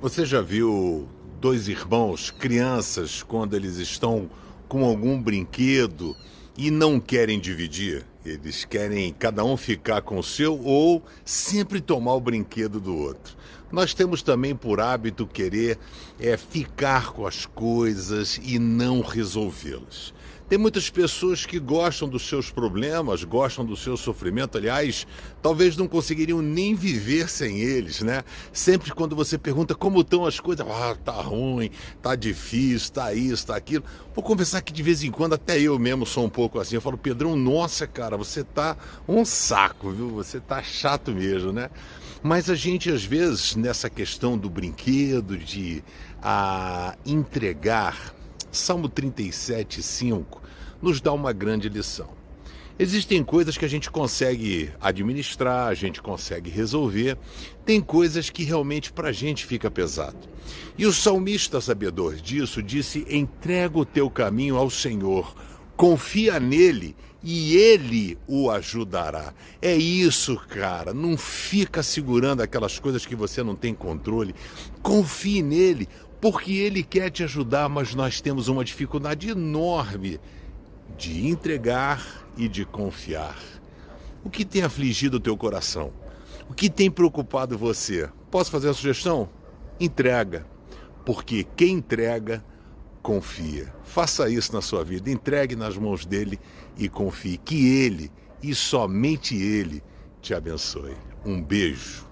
Você já viu dois irmãos, crianças, quando eles estão com algum brinquedo e não querem dividir? Eles querem cada um ficar com o seu ou sempre tomar o brinquedo do outro. Nós temos também por hábito querer é, ficar com as coisas e não resolvê-las. Tem muitas pessoas que gostam dos seus problemas, gostam do seu sofrimento, aliás, talvez não conseguiriam nem viver sem eles, né? Sempre quando você pergunta como estão as coisas, ah, tá ruim, tá difícil, tá isso, tá aquilo. Vou conversar que de vez em quando até eu mesmo sou um pouco assim. Eu falo, Pedrão, nossa, cara, você tá um saco, viu? Você tá chato mesmo, né? Mas a gente às vezes nessa questão do brinquedo, de a entregar Salmo 37, 5 nos dá uma grande lição. Existem coisas que a gente consegue administrar, a gente consegue resolver, tem coisas que realmente para a gente fica pesado. E o salmista sabedor disso disse: entrega o teu caminho ao Senhor, confia nele e ele o ajudará. É isso, cara. Não fica segurando aquelas coisas que você não tem controle. Confie nele porque Ele quer te ajudar, mas nós temos uma dificuldade enorme de entregar e de confiar. O que tem afligido o teu coração? O que tem preocupado você? Posso fazer a sugestão? Entrega, porque quem entrega, confia. Faça isso na sua vida, entregue nas mãos dele e confie que ele e somente ele te abençoe. Um beijo.